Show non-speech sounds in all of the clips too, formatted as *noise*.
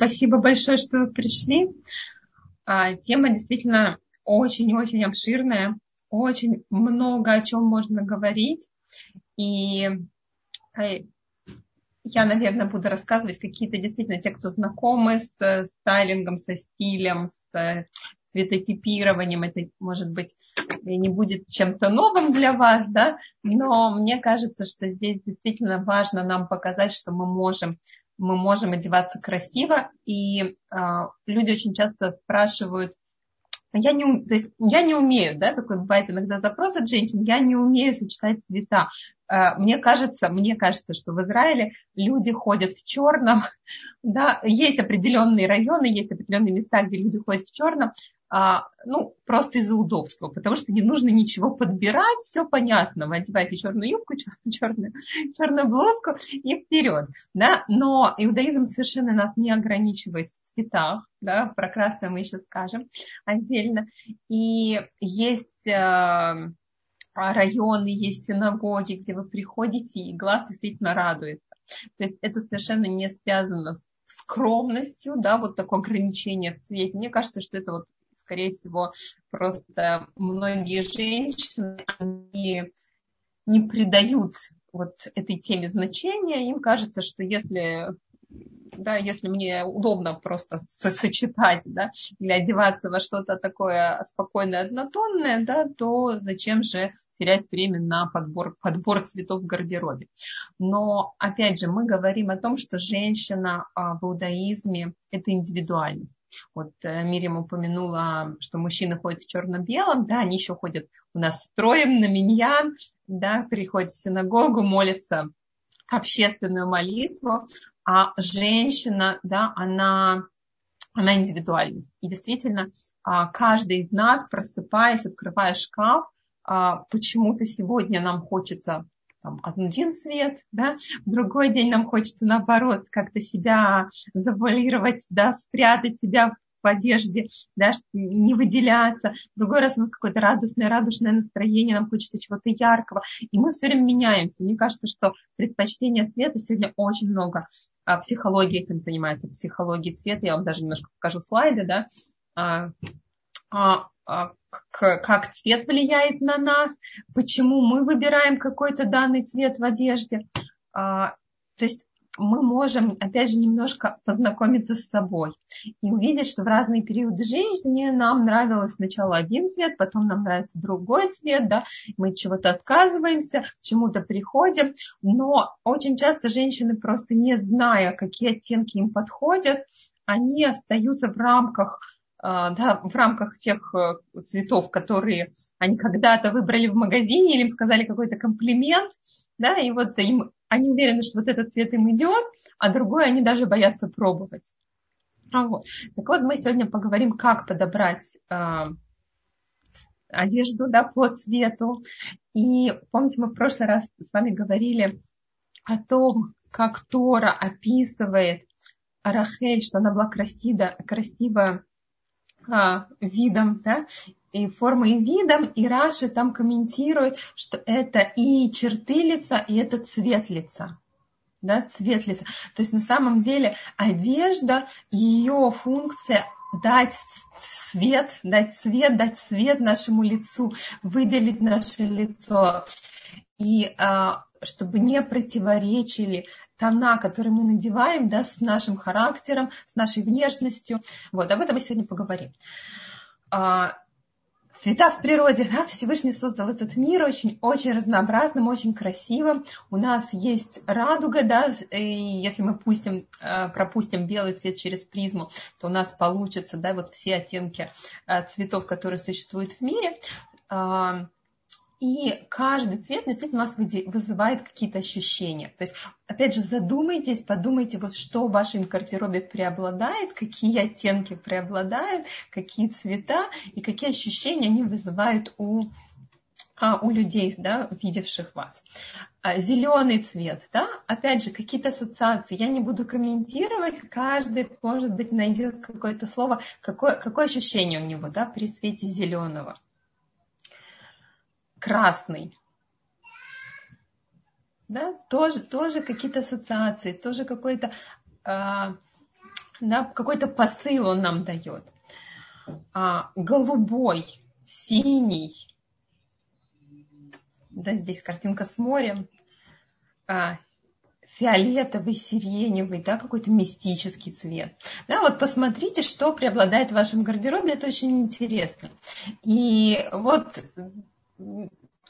Спасибо большое, что пришли. А, тема действительно очень-очень обширная, очень много о чем можно говорить. И э, я, наверное, буду рассказывать какие-то действительно те, кто знакомы с стайлингом, со стилем, с цветотипированием. Это, может быть, не будет чем-то новым для вас, да, но мне кажется, что здесь действительно важно нам показать, что мы можем мы можем одеваться красиво, и э, люди очень часто спрашивают, я не, то есть я не умею, да, такой бывает иногда запрос от женщин, я не умею сочетать цвета. Мне кажется, мне кажется, что в Израиле люди ходят в черном, *laughs* да, есть определенные районы, есть определенные места, где люди ходят в черном, а, ну, просто из-за удобства, потому что не нужно ничего подбирать, все понятно, вы одеваете черную юбку, черную, *laughs* черную блузку и вперед, да, но иудаизм совершенно нас не ограничивает в цветах, да, про красное мы еще скажем отдельно, и есть э, районы, есть синагоги, где вы приходите, и глаз действительно радуется. То есть это совершенно не связано с скромностью, да, вот такое ограничение в цвете. Мне кажется, что это вот скорее всего, просто многие женщины, они не придают вот этой теме значения. Им кажется, что если да, если мне удобно просто сочетать, да, или одеваться во что-то такое спокойное, однотонное, да, то зачем же терять время на подбор, подбор цветов в гардеробе. Но, опять же, мы говорим о том, что женщина а, в иудаизме – это индивидуальность. Вот э, Мирим упомянула, что мужчины ходят в черно-белом, да, они еще ходят у нас строем на миньян, да, приходят в синагогу, молятся общественную молитву, а женщина, да, она, она индивидуальность. И действительно, а, каждый из нас, просыпаясь, открывая шкаф, а, почему-то сегодня нам хочется там, один цвет, да, в другой день нам хочется наоборот как-то себя завуалировать, да, спрятать себя в одежде, да, не выделяться. В другой раз у нас какое-то радостное, радужное настроение, нам хочется чего-то яркого. И мы все время меняемся. Мне кажется, что предпочтение цвета сегодня очень много. А психология этим занимается, психология цвета. Я вам даже немножко покажу слайды, да. А, а, а как цвет влияет на нас, почему мы выбираем какой-то данный цвет в одежде. А, то есть мы можем, опять же, немножко познакомиться с собой и увидеть, что в разные периоды жизни нам нравилось сначала один цвет, потом нам нравится другой цвет, да, мы чего-то отказываемся, к чему-то приходим, но очень часто женщины просто не зная, какие оттенки им подходят, они остаются в рамках а, да, в рамках тех э, цветов, которые они когда-то выбрали в магазине или им сказали какой-то комплимент, да, и вот им, они уверены, что вот этот цвет им идет, а другой они даже боятся пробовать. А вот. Так вот, мы сегодня поговорим, как подобрать э, одежду да, по цвету. И помните, мы в прошлый раз с вами говорили о том, как Тора описывает Рахель, что она была красива, красивая а, видом, да, и формой и видом, и Раши там комментирует, что это и черты лица, и это цвет лица. Да, цвет лица. То есть на самом деле одежда, ее функция дать цвет, дать цвет, дать цвет нашему лицу, выделить наше лицо. И а, чтобы не противоречили тона, которые мы надеваем, да, с нашим характером, с нашей внешностью. Вот, об этом мы сегодня поговорим. А, цвета в природе, да, Всевышний создал этот мир очень-очень разнообразным, очень красивым. У нас есть радуга, да, и если мы пустим, а, пропустим белый цвет через призму, то у нас получится, да, вот все оттенки а, цветов, которые существуют в мире. И каждый цвет действительно у нас вызывает какие-то ощущения. То есть, опять же, задумайтесь, подумайте, вот что в вашем гардеробе преобладает, какие оттенки преобладают, какие цвета и какие ощущения они вызывают у, а, у людей, да, видевших вас. А, Зеленый цвет, да, опять же, какие-то ассоциации. Я не буду комментировать, каждый, может быть, найдет какое-то слово, какое, какое ощущение у него, да, при свете зеленого красный. Да, тоже, тоже какие-то ассоциации, тоже какой-то э, да, какой-то посыл он нам дает. А, голубой, синий, да, здесь картинка с морем, а, фиолетовый, сиреневый, да, какой-то мистический цвет. Да, вот посмотрите, что преобладает в вашем гардеробе, это очень интересно. И вот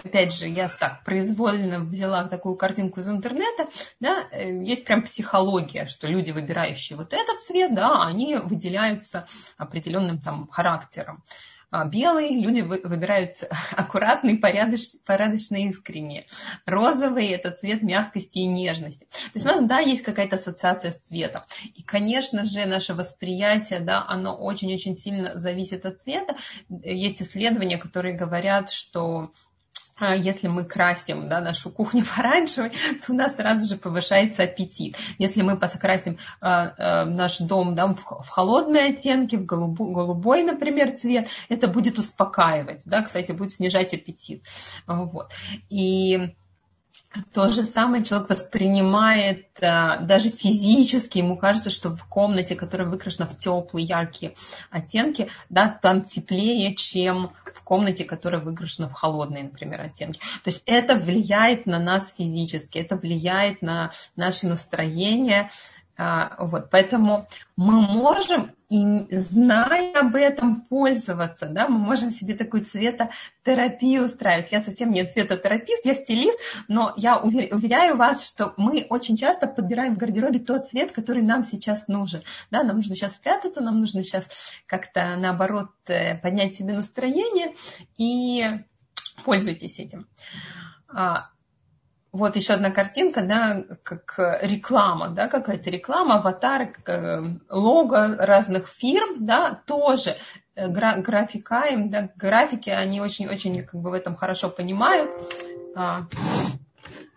опять же, я так произвольно взяла такую картинку из интернета, да, э, есть прям психология, что люди, выбирающие вот этот цвет, да, они выделяются определенным там характером. А белый люди выбирают *laughs* аккуратный, порядоч, порядочный, искренне. Розовый – это цвет мягкости и нежности. То есть у нас, да, есть какая-то ассоциация с цветом. И, конечно же, наше восприятие, да, оно очень-очень сильно зависит от цвета. Есть исследования, которые говорят, что если мы красим да, нашу кухню *laughs* оранжевый, то у нас сразу же повышается аппетит. Если мы покрасим э, э, наш дом да, в, в холодные оттенки, в голубой, голубой, например, цвет, это будет успокаивать, да, кстати, будет снижать аппетит. Вот. И то же самое человек воспринимает а, даже физически, ему кажется, что в комнате, которая выкрашена в теплые, яркие оттенки, да, там теплее, чем в комнате, которая выкрашена в холодные, например, оттенки. То есть это влияет на нас физически, это влияет на наше настроение, а, вот, поэтому мы можем, и зная об этом, пользоваться. Да? Мы можем себе такую цветотерапию устраивать. Я совсем не цветотерапист, я стилист, но я уверяю вас, что мы очень часто подбираем в гардеробе тот цвет, который нам сейчас нужен. Да? Нам нужно сейчас спрятаться, нам нужно сейчас как-то, наоборот, э, поднять себе настроение и пользуйтесь этим. Вот еще одна картинка, да, как реклама, да, какая-то реклама, аватары, э, лого разных фирм, да, тоже э, графика им, да, графики, они очень-очень как бы в этом хорошо понимают, а,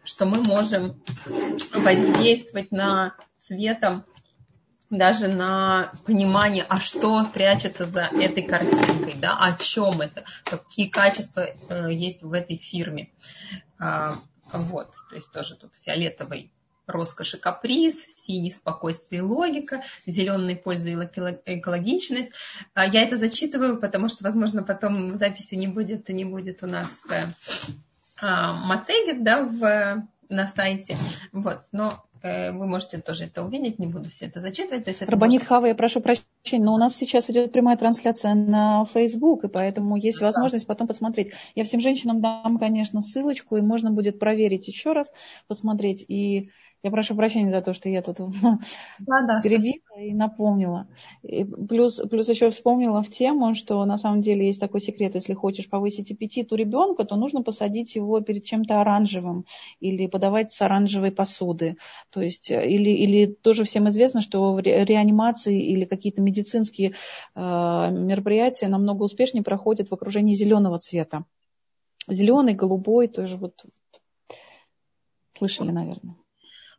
что мы можем воздействовать на цветом даже на понимание, а что прячется за этой картинкой, да, о чем это, какие качества э, есть в этой фирме. А, вот, то есть тоже тут фиолетовый роскошь и каприз, синий спокойствие и логика, зеленый польза и экологичность. А я это зачитываю, потому что, возможно, потом в записи не будет, не будет у нас э, а, мацегет, да, в, на сайте. Вот, но вы можете тоже это увидеть, не буду все это зачитывать. То есть это Рабанит может... Хава, я прошу прощения, но у нас сейчас идет прямая трансляция на Facebook, и поэтому есть да. возможность потом посмотреть. Я всем женщинам дам, конечно, ссылочку, и можно будет проверить еще раз, посмотреть. И я прошу прощения за то, что я тут *laughs* да, да, перебила и напомнила. И плюс, плюс еще вспомнила в тему, что на самом деле есть такой секрет, если хочешь повысить аппетит у ребенка, то нужно посадить его перед чем-то оранжевым или подавать с оранжевой посуды. То есть, э, или, или тоже всем известно, что в реанимации или какие-то медицинские э, мероприятия намного успешнее проходят в окружении зеленого цвета. Зеленый, голубой, тоже вот слышали, наверное.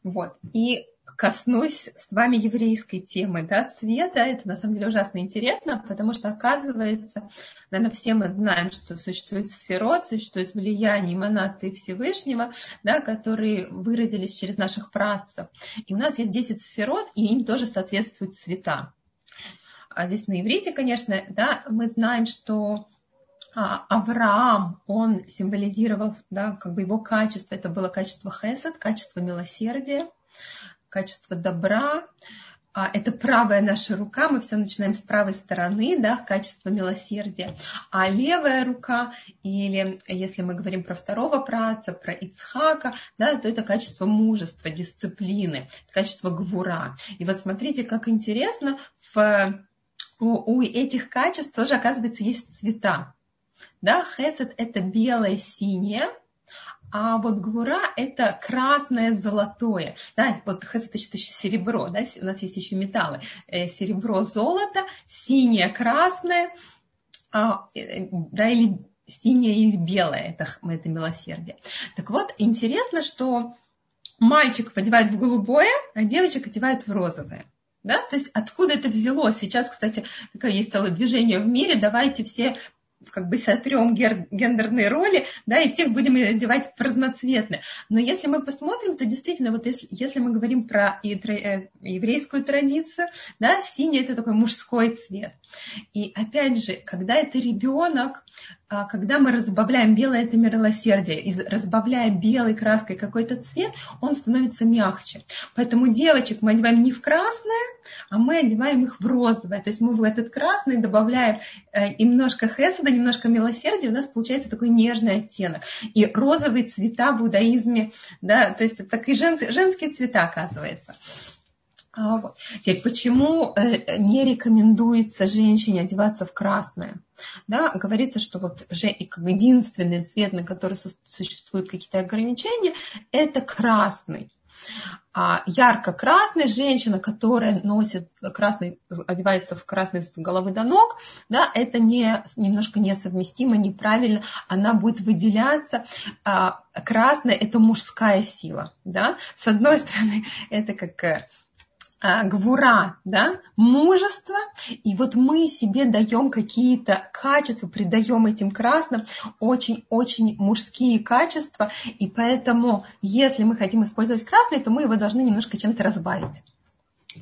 Вот. И коснусь с вами еврейской темы, да, цвета. Это на самом деле ужасно интересно, потому что оказывается, наверное, все мы знаем, что существует сферот, существует влияние эманации Всевышнего, да, которые выразились через наших працев. И у нас есть 10 сферот, и им тоже соответствуют цвета. А здесь на иврите, конечно, да, мы знаем, что Авраам, он символизировал, да, как бы его качество, это было качество хесед, качество милосердия, качество добра, а, это правая наша рука, мы все начинаем с правой стороны, да, качество милосердия. А левая рука, или если мы говорим про второго праца, про Ицхака, да, то это качество мужества, дисциплины, качество гвура. И вот смотрите, как интересно, в, у, у этих качеств тоже, оказывается, есть цвета. Да, хесед это белое, синее, а вот гвура это красное, золотое. Да, вот хесед это еще серебро, да, у нас есть еще металлы. Э, серебро, золото, синее, красное, а, э, да, или синее или белое, это, это милосердие. Так вот, интересно, что мальчик одевает в голубое, а девочек одевает в розовое. Да? То есть откуда это взялось? Сейчас, кстати, такое есть целое движение в мире, давайте все как бы сотрем гендерные роли, да, и всех будем одевать в разноцветные. Но если мы посмотрим, то действительно, вот если, если мы говорим про э, еврейскую традицию, да, синий это такой мужской цвет. И опять же, когда это ребенок, а, когда мы разбавляем белое это милосердие, и разбавляем белой краской какой-то цвет, он становится мягче. Поэтому девочек мы одеваем не в красное, а мы одеваем их в розовое. То есть мы в этот красный добавляем э, и немножко хесада, немножко милосердия, у нас получается такой нежный оттенок. И розовые цвета в иудаизме, да, то есть это такие женские, женские цвета, оказывается. А. Теперь, почему э, не рекомендуется женщине одеваться в красное? Да, говорится, что вот единственный цвет, на который существуют какие-то ограничения, это красный. А ярко-красный, женщина, которая носит красный, одевается в красный с головы до ног, да, это не, немножко несовместимо, неправильно, она будет выделяться. А красная – это мужская сила. Да? С одной *laughs* стороны, это как э, гвура, да, мужество, и вот мы себе даем какие-то качества, придаем этим красным очень-очень мужские качества, и поэтому, если мы хотим использовать красный, то мы его должны немножко чем-то разбавить.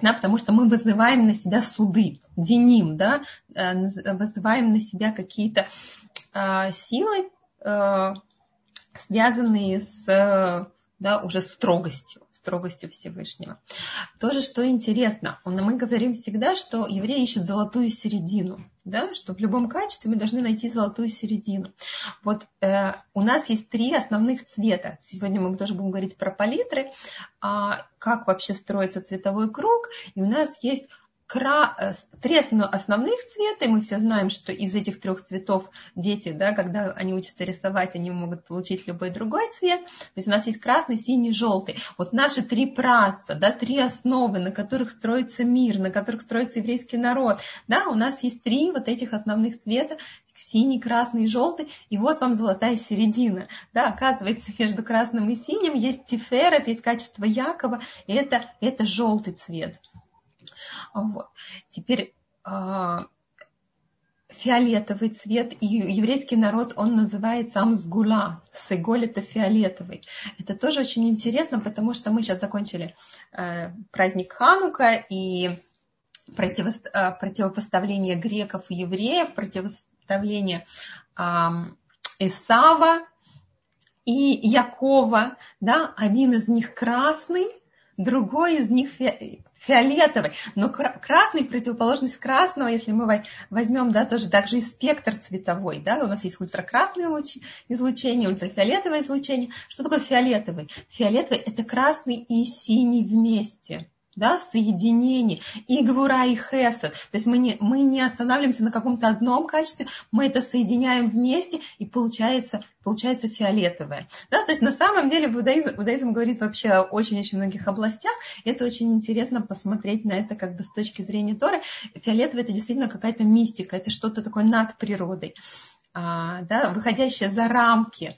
Да, потому что мы вызываем на себя суды, деним, да, э, вызываем на себя какие-то э, силы, э, связанные с да, уже строгостью, строгостью Всевышнего. Тоже, что интересно, мы говорим всегда, что евреи ищут золотую середину, да, что в любом качестве мы должны найти золотую середину. Вот э, у нас есть три основных цвета. Сегодня мы тоже будем говорить про палитры, а, как вообще строится цветовой круг. И у нас есть кра... Э, три основных цвета, и мы все знаем, что из этих трех цветов дети, да, когда они учатся рисовать, они могут получить любой другой цвет. То есть у нас есть красный, синий, желтый. Вот наши три праца, да, три основы, на которых строится мир, на которых строится еврейский народ. Да, у нас есть три вот этих основных цвета, синий, красный и желтый, и вот вам золотая середина. Да, оказывается, *laughs* между красным и синим есть тиферет, есть качество Якова, и это, это желтый цвет. Вот. Теперь а, фиолетовый цвет, и еврейский народ, он называется амсгула, сеголь это фиолетовый. Это тоже очень интересно, потому что мы сейчас закончили э, праздник Ханука и э, противопоставление греков и евреев, противопоставление э, Исава и Якова, да, один из них красный, другой из них фиолетовый, но красный противоположность красного, если мы возьмем, да, тоже также и спектр цветовой, да, у нас есть ультракрасное излучение, ультрафиолетовое излучение. Что такое фиолетовый? Фиолетовый – это красный и синий вместе да, соединение, и гвура, и хесед. То есть мы не, мы не останавливаемся на каком-то одном качестве, мы это соединяем вместе, и получается, получается фиолетовое. Да, то есть на самом деле буддаизм, буддаизм говорит вообще о очень-очень многих областях. Это очень интересно посмотреть на это как бы с точки зрения Торы. Фиолетовое это действительно какая-то мистика, это что-то такое над природой, а, да, выходящее за рамки.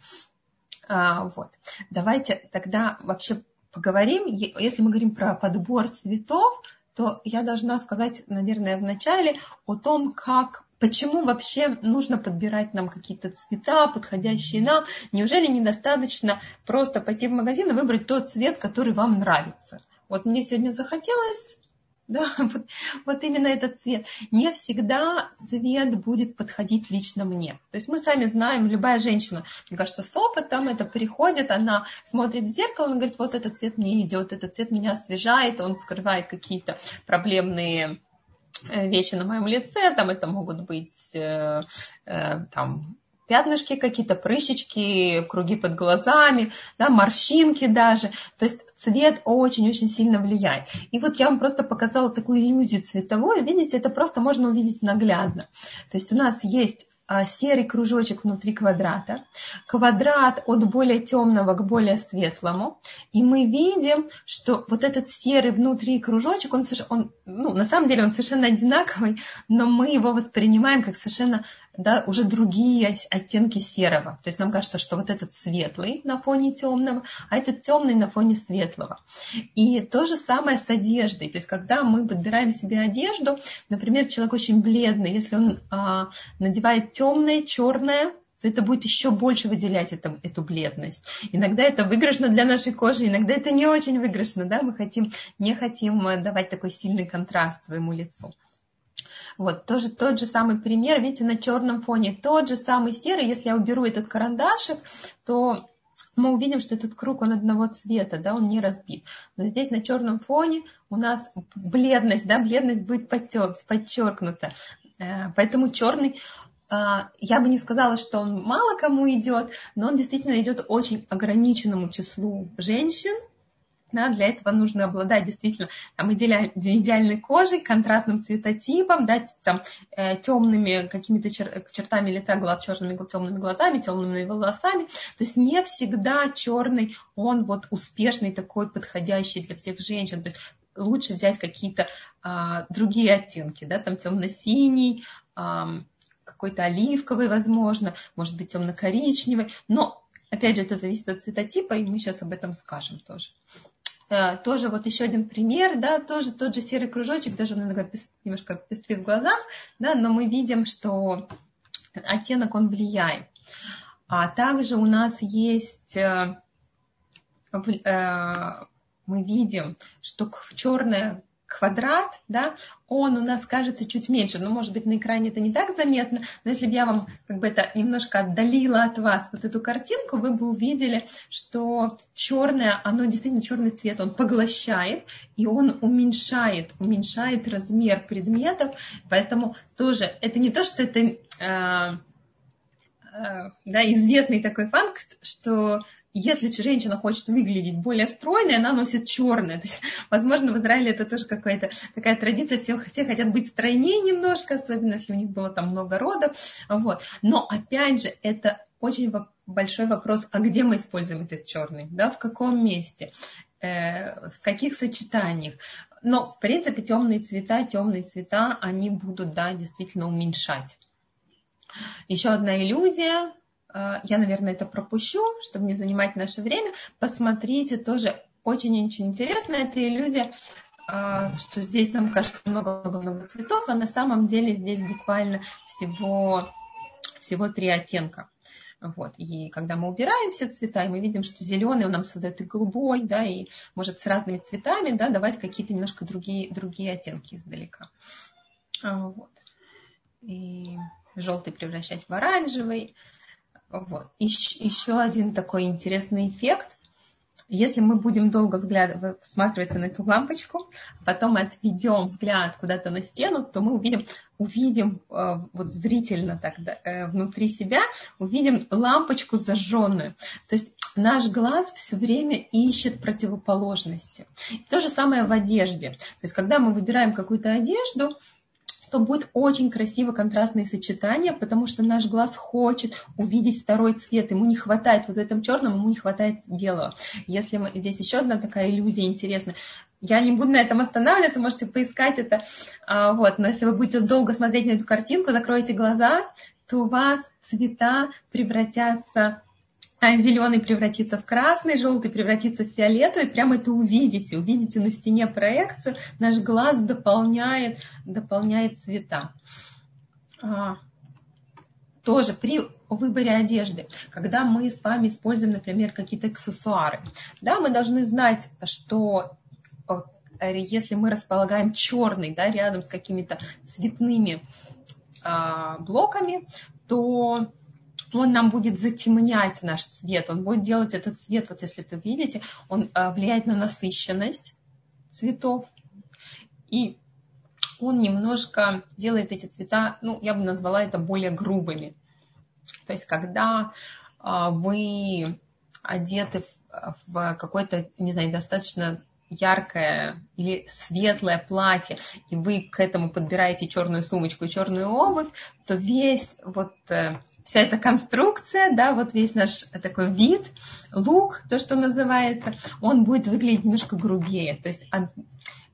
А, вот. Давайте тогда вообще поговорим. Если мы говорим про подбор цветов, то я должна сказать, наверное, вначале о том, как Почему вообще нужно подбирать нам какие-то цвета, подходящие нам? Неужели недостаточно просто пойти в магазин и выбрать тот цвет, который вам нравится? Вот мне сегодня захотелось да, *laughs* вот, вот именно этот цвет. Не всегда цвет будет подходить лично мне. То есть мы сами знаем, любая женщина, мне кажется, с опытом это приходит, она смотрит в зеркало, она говорит, вот этот цвет мне идет, этот цвет меня освежает, он скрывает какие-то проблемные э, вещи на моем лице, там это могут быть э, э, там пятнышки какие-то, прыщички, круги под глазами, да, морщинки даже. То есть цвет очень-очень сильно влияет. И вот я вам просто показала такую иллюзию цветовую. Видите, это просто можно увидеть наглядно. То есть у нас есть серый кружочек внутри квадрата, квадрат от более темного к более светлому, и мы видим, что вот этот серый внутри кружочек, он, он ну, на самом деле он совершенно одинаковый, но мы его воспринимаем как совершенно да, уже другие оттенки серого. То есть нам кажется, что вот этот светлый на фоне темного, а этот темный на фоне светлого. И то же самое с одеждой. То есть когда мы подбираем себе одежду, например, человек очень бледный, если он а, надевает темное, черное, то это будет еще больше выделять это, эту бледность. Иногда это выигрышно для нашей кожи, иногда это не очень выигрышно. Да? Мы хотим, не хотим э, давать такой сильный контраст своему лицу. Вот, тоже тот же самый пример, видите, на черном фоне тот же самый серый, если я уберу этот карандашик, то мы увидим, что этот круг, он одного цвета, да, он не разбит. Но здесь на черном фоне у нас бледность, да, бледность будет подчеркнута. Э, поэтому черный, я бы не сказала, что он мало кому идет, но он действительно идет очень ограниченному числу женщин, да, для этого нужно обладать действительно там, идеальной кожей, контрастным цветотипом, да, там, э, темными какими-то чер- чертами лица, глаз, черными темными глазами, темными волосами. То есть не всегда черный, он вот успешный такой, подходящий для всех женщин. То есть лучше взять какие-то а, другие оттенки, да, там темно-синий, а, какой-то оливковый, возможно, может быть темно-коричневый, но Опять же, это зависит от цветотипа, и мы сейчас об этом скажем тоже. Э, тоже вот еще один пример, да, тоже тот же серый кружочек, даже он иногда немножко пестрит в глазах, да, но мы видим, что оттенок он влияет. А также у нас есть, э, э, мы видим, что черное квадрат, да, он у нас кажется чуть меньше. Ну, может быть, на экране это не так заметно, но если бы я вам как бы это немножко отдалила от вас вот эту картинку, вы бы увидели, что черное, оно действительно черный цвет, он поглощает, и он уменьшает, уменьшает размер предметов, поэтому тоже это не то, что это э, да, известный такой факт, что если женщина хочет выглядеть более стройной, она носит черное. *laughs* То есть, возможно, в Израиле это тоже какая-то такая традиция, все, все хотят быть стройнее немножко, особенно если у них было там много родов. Вот. Но опять же, это очень большой вопрос, а где мы используем этот черный, да, в каком месте, э, в каких сочетаниях. Но, в принципе, темные цвета, темные цвета, они будут, да, действительно уменьшать. Еще одна иллюзия, Э, я, наверное, это пропущу, чтобы не занимать наше время. Посмотрите, тоже очень-очень интересно. Это иллюзия, э, что здесь нам кажется много-много-много цветов, а на самом деле здесь буквально всего, всего три оттенка. Вот. И когда мы убираем все цвета, и мы видим, что зеленый он нам создает и голубой, да, и может с разными цветами да, давать какие-то немножко другие, другие оттенки издалека. А, вот. И желтый превращать в оранжевый. Вот. Еще, еще один такой интересный эффект. Если мы будем долго взгляд, всматриваться на эту лампочку, а потом отведем взгляд куда-то на стену, то мы увидим, увидим э, вот зрительно так, да, э, внутри себя, увидим лампочку зажженную. То есть наш глаз все время ищет противоположности. То же самое в одежде. То есть когда мы выбираем какую-то одежду, то будет очень красиво контрастные сочетания, потому что наш глаз хочет увидеть второй цвет. Ему не хватает вот в этом черном, ему не хватает белого. Если мы... Здесь еще одна такая иллюзия интересная. Я не буду на этом останавливаться, можете поискать это. А, вот. Но если вы будете долго смотреть на эту картинку, закроете глаза, то у вас цвета превратятся *laughs* зеленый превратится в красный, желтый превратится в фиолетовый, прямо это увидите, увидите на стене проекцию, наш глаз дополняет, дополняет цвета. А, тоже при выборе одежды, когда мы с вами используем, например, какие-то аксессуары, да, мы должны знать, что э, если мы располагаем черный да, рядом с какими-то цветными а, блоками, то он нам будет затемнять наш цвет, он будет делать этот цвет, вот если вы видите, он э, влияет на насыщенность цветов, и он немножко делает эти цвета, ну, я бы назвала это более грубыми. То есть, когда э, вы одеты в какое-то, не знаю, достаточно яркое или светлое платье, и вы к этому подбираете черную сумочку и черную обувь, то весь вот э, вся эта конструкция, да, вот весь наш такой вид, лук, то, что называется, он будет выглядеть немножко грубее. То есть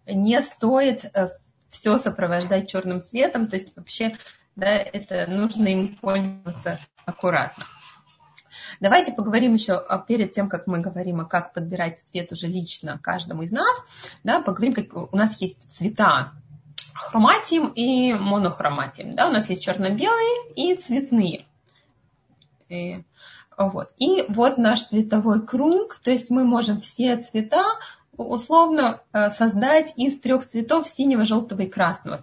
не стоит э, все сопровождать черным цветом, то есть вообще да, это нужно им пользоваться аккуратно. Давайте поговорим еще перед тем, как мы говорим, о как подбирать цвет уже лично каждому из нас, да, поговорим, как у нас есть цвета хроматием и монохроматием. Да, у нас есть черно-белые и цветные. И, вот. и вот наш цветовой круг, то есть мы можем все цвета условно э, создать из трех цветов синего, желтого и красного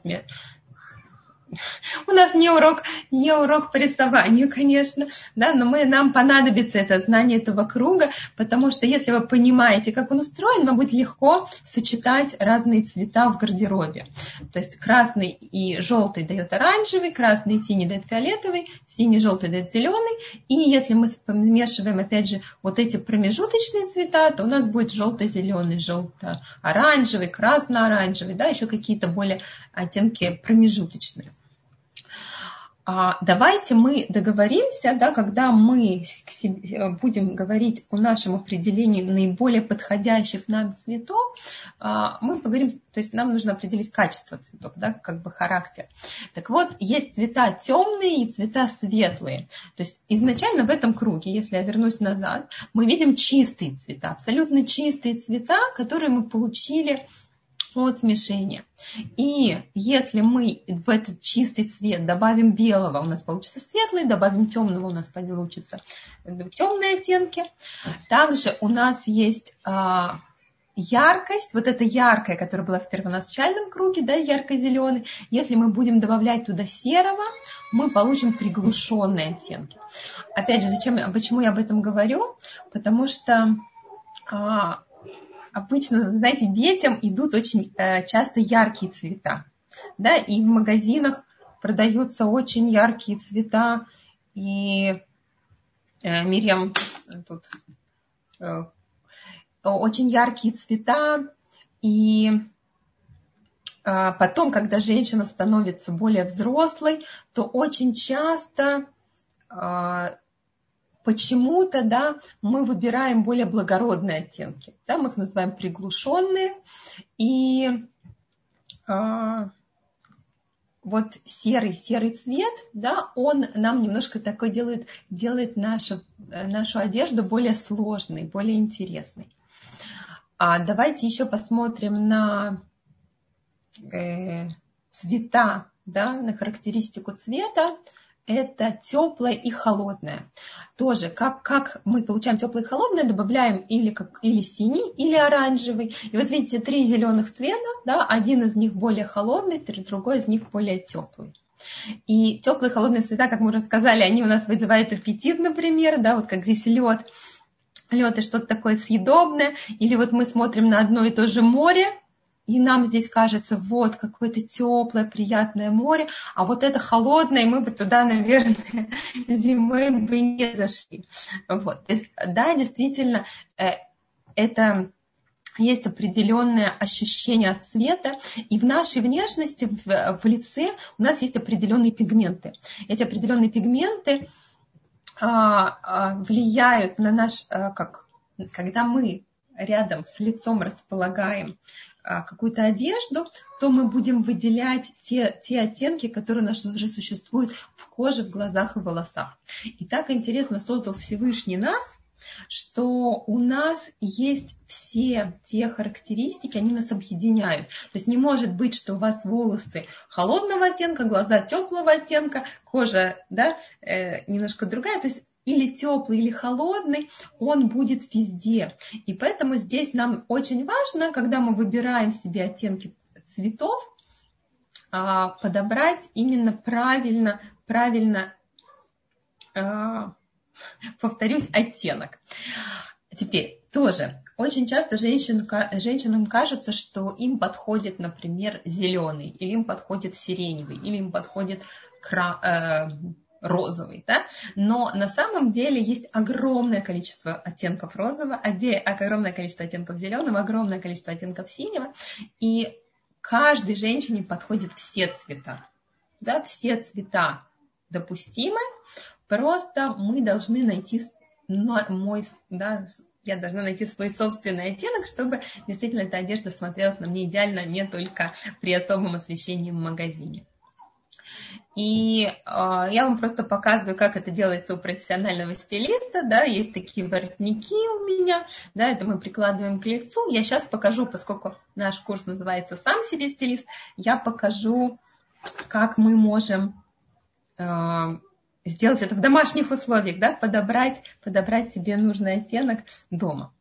у нас не урок, не урок по рисованию, конечно, да, но мы, нам понадобится это знание этого круга, потому что если вы понимаете, как он устроен, вам будет легко сочетать разные цвета в гардеробе. То есть красный и желтый дает оранжевый, красный и синий дает фиолетовый, синий и желтый дает зеленый. И если мы смешиваем, опять же, вот эти промежуточные цвета, то у нас будет желто-зеленый, желто-оранжевый, красно-оранжевый, да, еще какие-то более оттенки промежуточные. А давайте мы договоримся, да, когда мы себе, будем говорить о нашем определении наиболее подходящих нам цветов, а, мы поговорим, то есть нам нужно определить качество цветов, да, как бы характер. Так вот, есть цвета темные и цвета светлые. То есть изначально в этом круге, если я вернусь назад, мы видим чистые цвета, абсолютно чистые цвета, которые мы получили от смешения. И если мы в этот чистый цвет добавим белого, у нас получится светлый, добавим темного, у нас получится темные оттенки. Также у нас есть а, яркость, вот эта яркая, которая была в первоначальном круге, да, ярко-зеленый, если мы будем добавлять туда серого, мы получим приглушенные оттенки. Опять же, зачем, почему я об этом говорю? Потому что а, обычно, знаете, детям идут очень э, часто яркие цвета. Да, и в магазинах продаются очень яркие цвета. И э, Мирьям тут э, очень яркие цвета. И потом, когда женщина становится более взрослой, то очень часто почему-то, да, мы выбираем более благородные оттенки. Да, мы их называем приглушенные. И а, вот серый, серый цвет, да, он нам немножко такой делает, делает нашу, нашу одежду более сложной, более интересной. А давайте еще посмотрим на э, цвета, да, на характеристику цвета это теплое и холодное. Тоже, как, как мы получаем теплое и холодное, добавляем или, как, или синий, или оранжевый. И вот видите, три зеленых цвета, да, один из них более холодный, другой из них более теплый. И теплые и холодные цвета, как мы уже сказали, они у нас вызывают аппетит, например, да, вот как здесь лед. Лед это что-то такое съедобное. Или вот мы смотрим на одно и то же море, и нам здесь кажется, вот какое-то теплое, приятное море, а вот это холодное, и мы бы туда, наверное, *laughs* зимой бы не зашли. Вот. То есть, да, действительно, э, это есть определенное ощущение от цвета, и в нашей внешности, в, в лице у нас есть определенные пигменты. Эти определенные пигменты а, а, влияют на наш, а, как, когда мы рядом с лицом располагаем какую-то одежду, то мы будем выделять те, те оттенки, которые у нас уже существуют в коже, в глазах и волосах. И так интересно создал Всевышний нас, что у нас есть все те характеристики, они нас объединяют. То есть не может быть, что у вас волосы холодного оттенка, глаза теплого оттенка, кожа да, э, немножко другая. То есть или теплый, или холодный, он будет везде. И поэтому здесь нам очень важно, когда мы выбираем себе оттенки цветов, а, подобрать именно правильно, правильно, а, повторюсь, оттенок. Теперь тоже очень часто женщин, женщинам кажется, что им подходит, например, зеленый, или им подходит сиреневый, или им подходит кра, э, розовый, да? но на самом деле есть огромное количество оттенков розового, огромное количество оттенков зеленого, огромное количество оттенков синего, и каждой женщине подходят все цвета. Да? Все цвета допустимы, просто мы должны найти мой, да, я должна найти свой собственный оттенок, чтобы действительно эта одежда смотрелась на мне идеально, не только при особом освещении в магазине. И э, я вам просто показываю, как это делается у профессионального стилиста. Да, есть такие воротники у меня, да, это мы прикладываем к лицу. Я сейчас покажу, поскольку наш курс называется «Сам себе стилист», я покажу, как мы можем э, сделать это в домашних условиях, да, подобрать, подобрать себе нужный оттенок дома.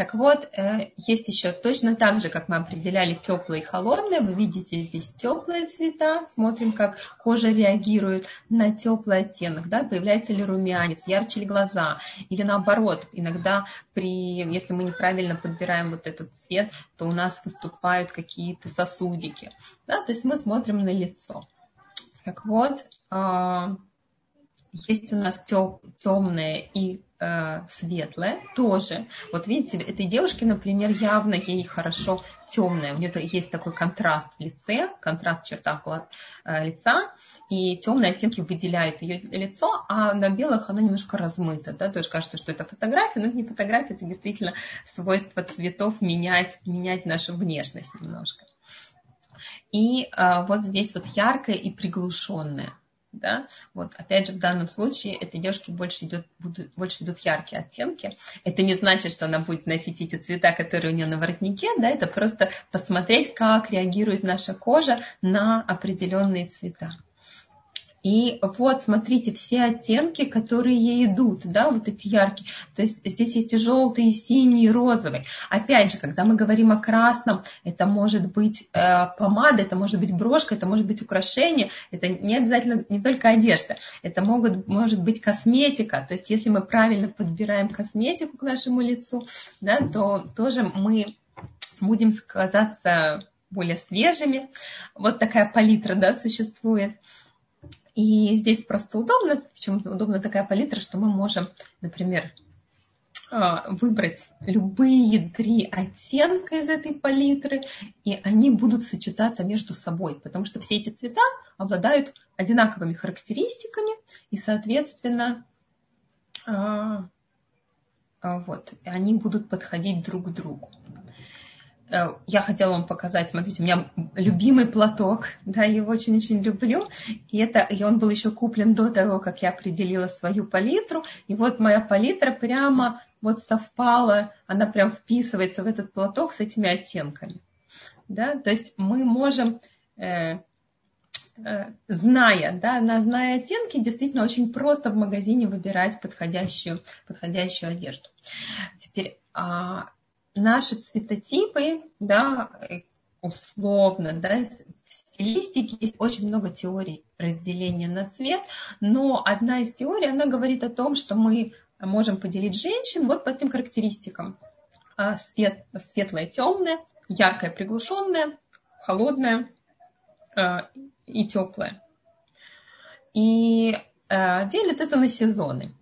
Так вот, э, есть еще точно так же, как мы определяли теплые и холодные. Вы видите здесь теплые цвета. Смотрим, как кожа реагирует на теплый оттенок. Да? Появляется ли румянец, ярче ли глаза. Или наоборот, иногда, при, если мы неправильно подбираем вот этот цвет, то у нас выступают какие-то сосудики. Да? То есть мы смотрим на лицо. Так вот, а, есть у нас темное и э, светлое тоже. Вот видите, этой девушке, например, явно ей хорошо темное. У нее есть такой контраст в лице, контраст в чертах э, лица, и темные оттенки выделяют ее лицо, а на белых оно немножко размыто. Да? Тоже кажется, что это фотография, но это не фотография, это действительно свойство цветов менять, менять нашу внешность немножко. И э, вот здесь вот яркое и приглушенное да, вот опять же в данном случае этой девушке больше, идет, будут, больше идут яркие оттенки. Это не значит, что она будет носить эти цвета, которые у нее на воротнике, да, это просто посмотреть, как реагирует наша кожа на определенные цвета. И вот, смотрите, все оттенки, которые ей идут, да, вот эти яркие. То есть здесь есть и желтый, и синий, и розовый. Опять же, когда мы говорим о красном, это может быть э, помада, это может быть брошка, это может быть украшение, это не обязательно не только одежда, это могут, может быть косметика. То есть если мы правильно подбираем косметику к нашему лицу, да, то тоже мы будем казаться более свежими. Вот такая палитра да, существует. И здесь просто удобно, почему удобна такая палитра, что мы можем, например, а, выбрать любые три оттенка из этой палитры, и они будут сочетаться между собой, потому что все эти цвета обладают одинаковыми характеристиками, и, соответственно, а, а, вот, они будут подходить друг к другу. Э, я хотела вам показать, смотрите, у меня любимый платок, да, я его очень-очень люблю, и, это, и он был еще куплен до того, как я определила свою палитру, и вот моя палитра прямо вот совпала, она прям вписывается в этот платок с этими оттенками, да, то есть мы можем, э, э, зная, да, на зная оттенки, действительно очень просто в магазине выбирать подходящую, подходящую одежду. Теперь, а, наши цветотипы, да, условно, да, в стилистике есть очень много теорий разделения на цвет, но одна из теорий, она говорит о том, что мы можем поделить женщин вот по этим характеристикам. А, свет, светлое, темное, яркое, приглушенное, холодное а, и теплое. И а, делят это на сезоны.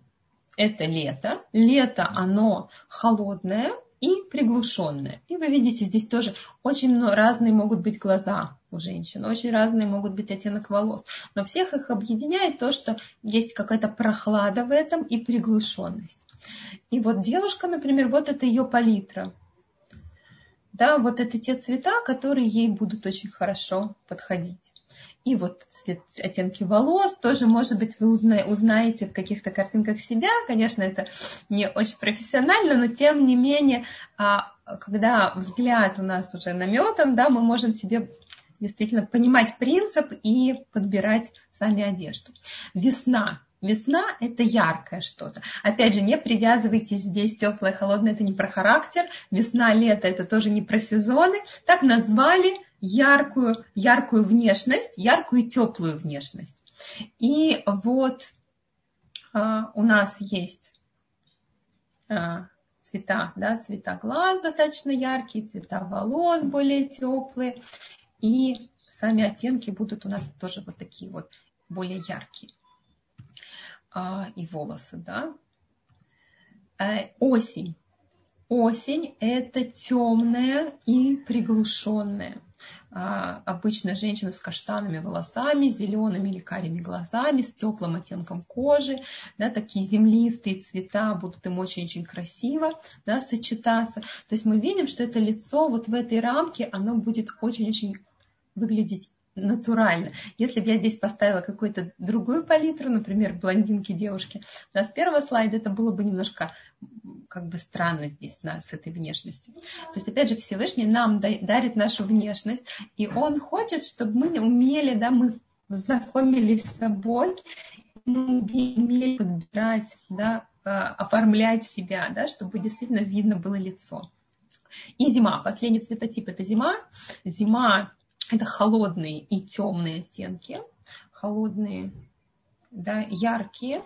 Это лето. Лето, оно холодное, и приглушенное. И вы видите, здесь тоже очень разные могут быть глаза у женщин, очень разные могут быть оттенок волос. Но всех их объединяет то, что есть какая-то прохлада в этом и приглушенность. И вот девушка, например, вот это ее палитра. Да, вот это те цвета, которые ей будут очень хорошо подходить. И вот цвет, оттенки волос тоже, может быть, вы узнаете в каких-то картинках себя. Конечно, это не очень профессионально, но тем не менее, а, когда взгляд у нас уже наметан, да, мы можем себе действительно понимать принцип и подбирать сами одежду. Весна. Весна – это яркое что-то. Опять же, не привязывайтесь здесь теплое, холодное – это не про характер. Весна, лето – это тоже не про сезоны. Так назвали – яркую, яркую внешность, яркую и теплую внешность. И вот а, у нас есть а, цвета, да, цвета глаз достаточно яркие, цвета волос более теплые, и сами оттенки будут у нас тоже вот такие вот более яркие. А, и волосы, да. А, осень. Осень – это темная и приглушенная. А, обычно женщина с каштанными волосами, зелеными или карими глазами, с теплым оттенком кожи, да, такие землистые цвета будут им очень-очень красиво да, сочетаться. То есть мы видим, что это лицо вот в этой рамке, оно будет очень-очень выглядеть натурально. Если бы я здесь поставила какую-то другую палитру, например, блондинки, девушки, да, с первого слайда это было бы немножко как бы странно здесь да, с этой внешностью. То есть, опять же, Всевышний нам дарит нашу внешность, и Он хочет, чтобы мы умели, да, мы знакомились с собой, мы умели подбирать, да, а, оформлять себя, да, чтобы действительно видно было лицо. И зима. Последний цветотип – это зима. Зима – это холодные и темные оттенки. Холодные, да, яркие.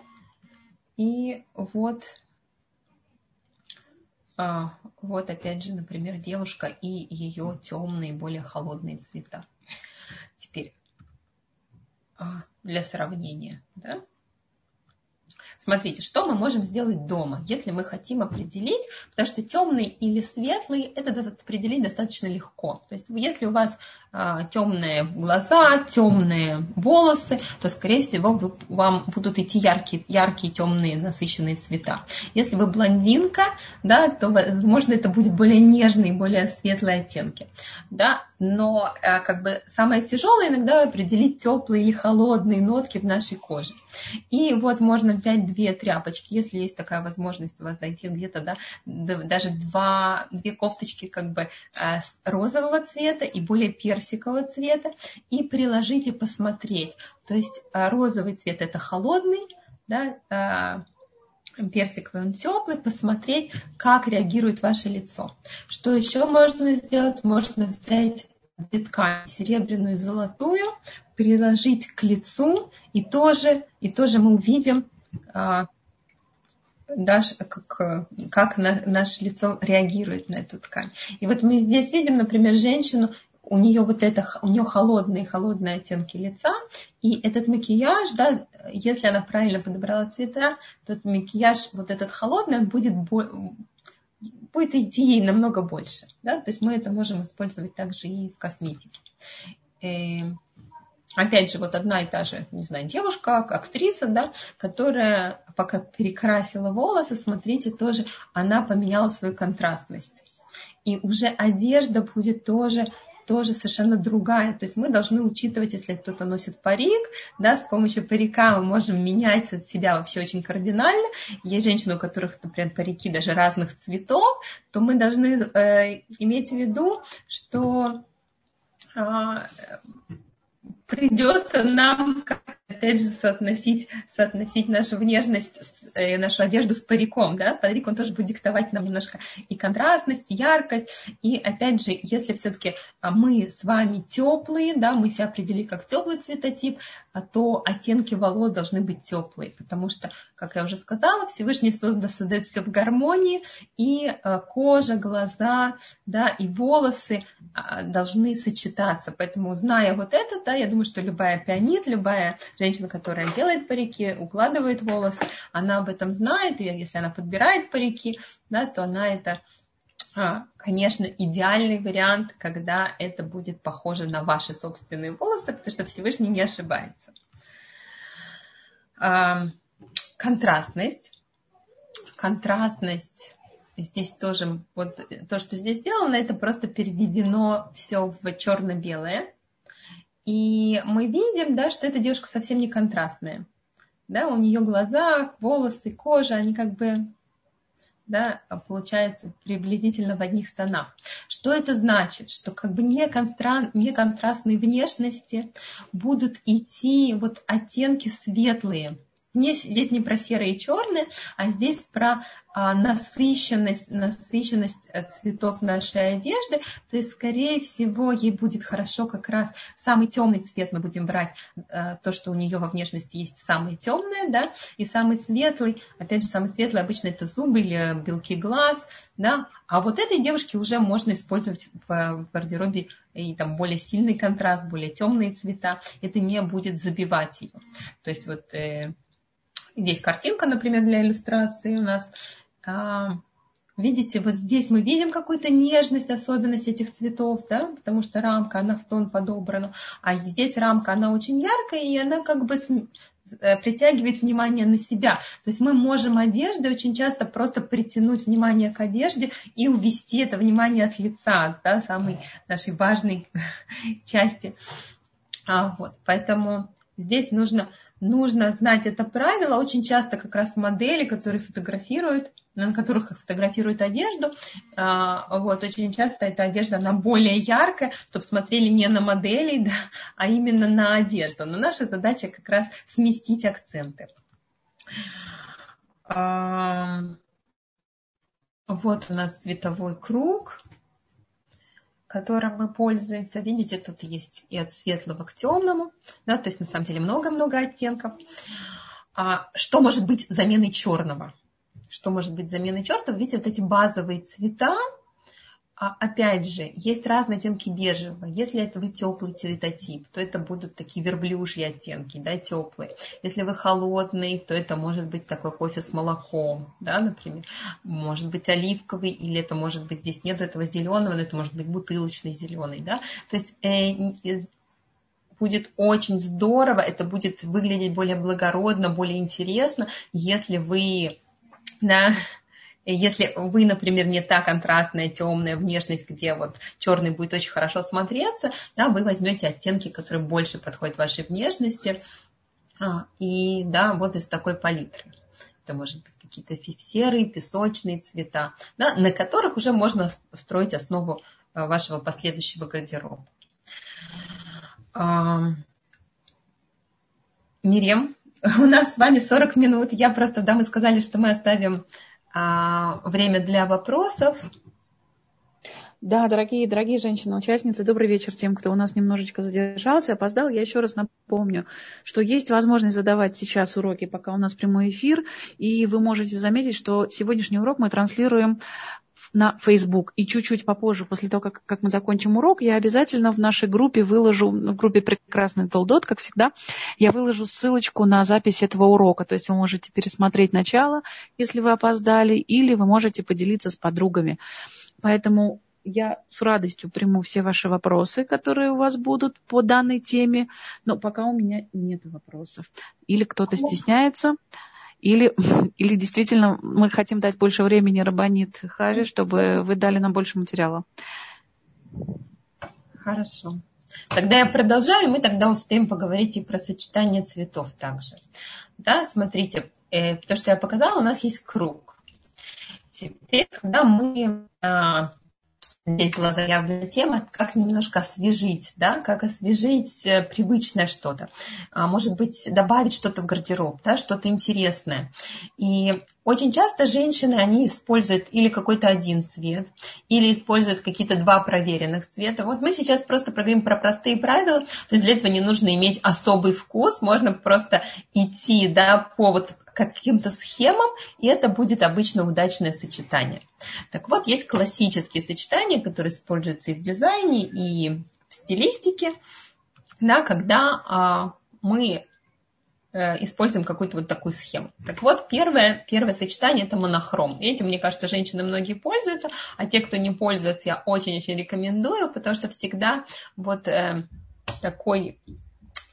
И вот, а, вот опять же, например, девушка и ее темные, более холодные цвета. Теперь а, для сравнения, да, Смотрите, что мы можем сделать дома, если мы хотим определить, потому что темный или светлый, это определить достаточно легко. То есть если у вас а, темные глаза, темные волосы, то, скорее всего, вы, вам будут идти яркие, яркие, темные, насыщенные цвета. Если вы блондинка, да, то, возможно, это будет более нежные, более светлые оттенки. Да? Но а, как бы самое тяжелое иногда определить теплые или холодные нотки в нашей коже. И вот можно взять две тряпочки, если есть такая возможность у вас дойти где-то, да, даже два, две кофточки как бы э, розового цвета и более персикового цвета, и приложить и посмотреть. То есть э, розовый цвет это холодный, да, э, персиковый, он теплый, посмотреть, как реагирует ваше лицо. Что еще можно сделать? Можно взять ткань серебряную и золотую, приложить к лицу, и тоже, и тоже мы увидим, а, наш, как, как на, наше лицо реагирует на эту ткань. И вот мы здесь видим, например, женщину, у нее вот это, у нее холодные, холодные оттенки лица, и этот макияж, да, если она правильно подобрала цвета, то этот макияж, вот этот холодный, он будет, будет идти ей намного больше, да, то есть мы это можем использовать также и в косметике. Эм, опять же, вот одна и та же, не знаю, девушка, актриса, да, которая пока перекрасила волосы, смотрите, тоже она поменяла свою контрастность. И уже одежда будет тоже тоже совершенно другая. То есть мы должны учитывать, если кто-то носит парик, да, с помощью парика мы можем менять себя вообще очень кардинально. Есть женщины, у которых, например, парики даже разных цветов, то мы должны э, иметь в виду, что э, придется нам, опять же, соотносить, соотносить нашу внешность, э, нашу одежду с париком. Да? Парик, он тоже будет диктовать нам немножко и контрастность, и яркость. И опять же, если все-таки а, мы с вами теплые, да, мы себя определили как теплый цветотип, а то оттенки волос должны быть теплые, потому что, как я уже сказала, Всевышний создал, создает все в гармонии, и а, кожа, глаза, да, и волосы должны сочетаться. Поэтому, зная вот это, да, я думаю, что любая пианит, любая женщина, которая делает парики, укладывает волосы, она об этом знает, и если она подбирает парики, да, то она это а, конечно, идеальный вариант, когда это будет похоже на ваши собственные волосы, потому что Всевышний не ошибается. Контрастность. Контрастность. Здесь тоже, вот то, что здесь сделано, это просто переведено все в черно-белое. И мы видим, да, что эта девушка совсем не контрастная. Да, у нее глаза, волосы, кожа, они как бы да, получается приблизительно в одних тонах. Что это значит? Что как бы не, контра... не контрастные внешности будут идти вот оттенки светлые, не, здесь не про серые и черные, а здесь про а, насыщенность, насыщенность э, цветов нашей одежды. То есть, скорее всего, ей будет хорошо как раз самый темный цвет мы будем брать, а, то, что у нее во внешности есть самое темное, да, и самый светлый, опять же, самый светлый обычно это зубы или белки глаз, да, а вот этой девушке уже можно использовать в гардеробе и там более сильный контраст, более темные цвета, это не будет забивать ее. То есть вот э, Здесь картинка, например, для иллюстрации у нас. А, видите, вот здесь мы видим какую-то нежность, особенность этих цветов, да, потому что рамка, она в тон подобрана. А здесь рамка, она очень яркая, и она как бы э, притягивает внимание на себя. То есть мы можем одеждой очень часто просто притянуть внимание к одежде и увести это внимание от лица, да, самой нашей важной *laughs* части А, вот, поэтому здесь нужно, нужно знать это правило. Очень часто как раз модели, которые фотографируют, на которых фотографируют одежду, а, вот, очень часто эта одежда, она более яркая, чтобы смотрели не на моделей, *laughs* да, а именно на одежду. Но наша задача как раз сместить акценты. Вот у нас цветовой круг которым мы пользуемся. Видите, тут есть и от светлого к темному, да, то есть на самом деле много-много оттенков. А что может быть заменой черного? Что может быть заменой черного? Видите, вот эти базовые цвета, опять же, есть разные оттенки бежевого. Если это вы теплый цветотип, то это будут такие верблюжьи оттенки, да, теплые. Если вы холодный, то это может быть такой кофе с молоком, да, например. Может быть оливковый, или это может быть, здесь нет этого зеленого, но это может быть бутылочный зеленый, да. То есть э, будет очень здорово, это будет выглядеть более благородно, более интересно, если вы да, если вы, например, не та контрастная темная внешность, где вот черный будет очень хорошо смотреться, да, вы возьмете оттенки, которые больше подходят вашей внешности. А, и да, вот из такой палитры. Это может быть какие-то серые, песочные цвета, да, на которых уже можно строить основу а, вашего последующего гардероба. А, Мирем, *laughs* у нас с вами 40 минут. Я просто, да, мы сказали, что мы оставим а, время для вопросов. Да, дорогие, дорогие женщины-участницы, добрый вечер тем, кто у нас немножечко задержался, опоздал. Я еще раз напомню, что есть возможность задавать сейчас уроки, пока у нас прямой эфир, и вы можете заметить, что сегодняшний урок мы транслируем на Facebook. И чуть-чуть попозже, после того, как, как мы закончим урок, я обязательно в нашей группе выложу, в группе «Прекрасный Толдот», как всегда, я выложу ссылочку на запись этого урока. То есть вы можете пересмотреть начало, если вы опоздали, или вы можете поделиться с подругами. Поэтому я с радостью приму все ваши вопросы, которые у вас будут по данной теме, но пока у меня нет вопросов. Или кто-то стесняется. Или, *laughs* или действительно мы хотим дать больше времени Рабанит Хави, чтобы вы дали нам больше материала. Хорошо. Тогда я продолжаю, и мы тогда успеем поговорить и про сочетание цветов также. Да, смотрите, э, то, что я показала, у нас есть круг. Теперь, когда мы а, здесь была тема, как немножко освежить, да, как освежить э, привычное что-то. А, может быть, добавить что-то в гардероб, да, что-то интересное. И очень часто женщины, они используют или какой-то один цвет, или используют какие-то два проверенных цвета. Вот мы сейчас просто проговорим про простые правила. То есть для этого не нужно иметь особый вкус, можно просто идти да, по вот каким-то схемам, и это будет обычно удачное сочетание. Так вот, есть классические сочетания, которые используются и в дизайне, и в стилистике, да, когда а, мы э, используем какую-то вот такую схему. Так вот, первое, первое сочетание – это монохром. И этим, мне кажется, женщины многие пользуются, а те, кто не пользуется, я очень-очень рекомендую, потому что всегда вот э, такой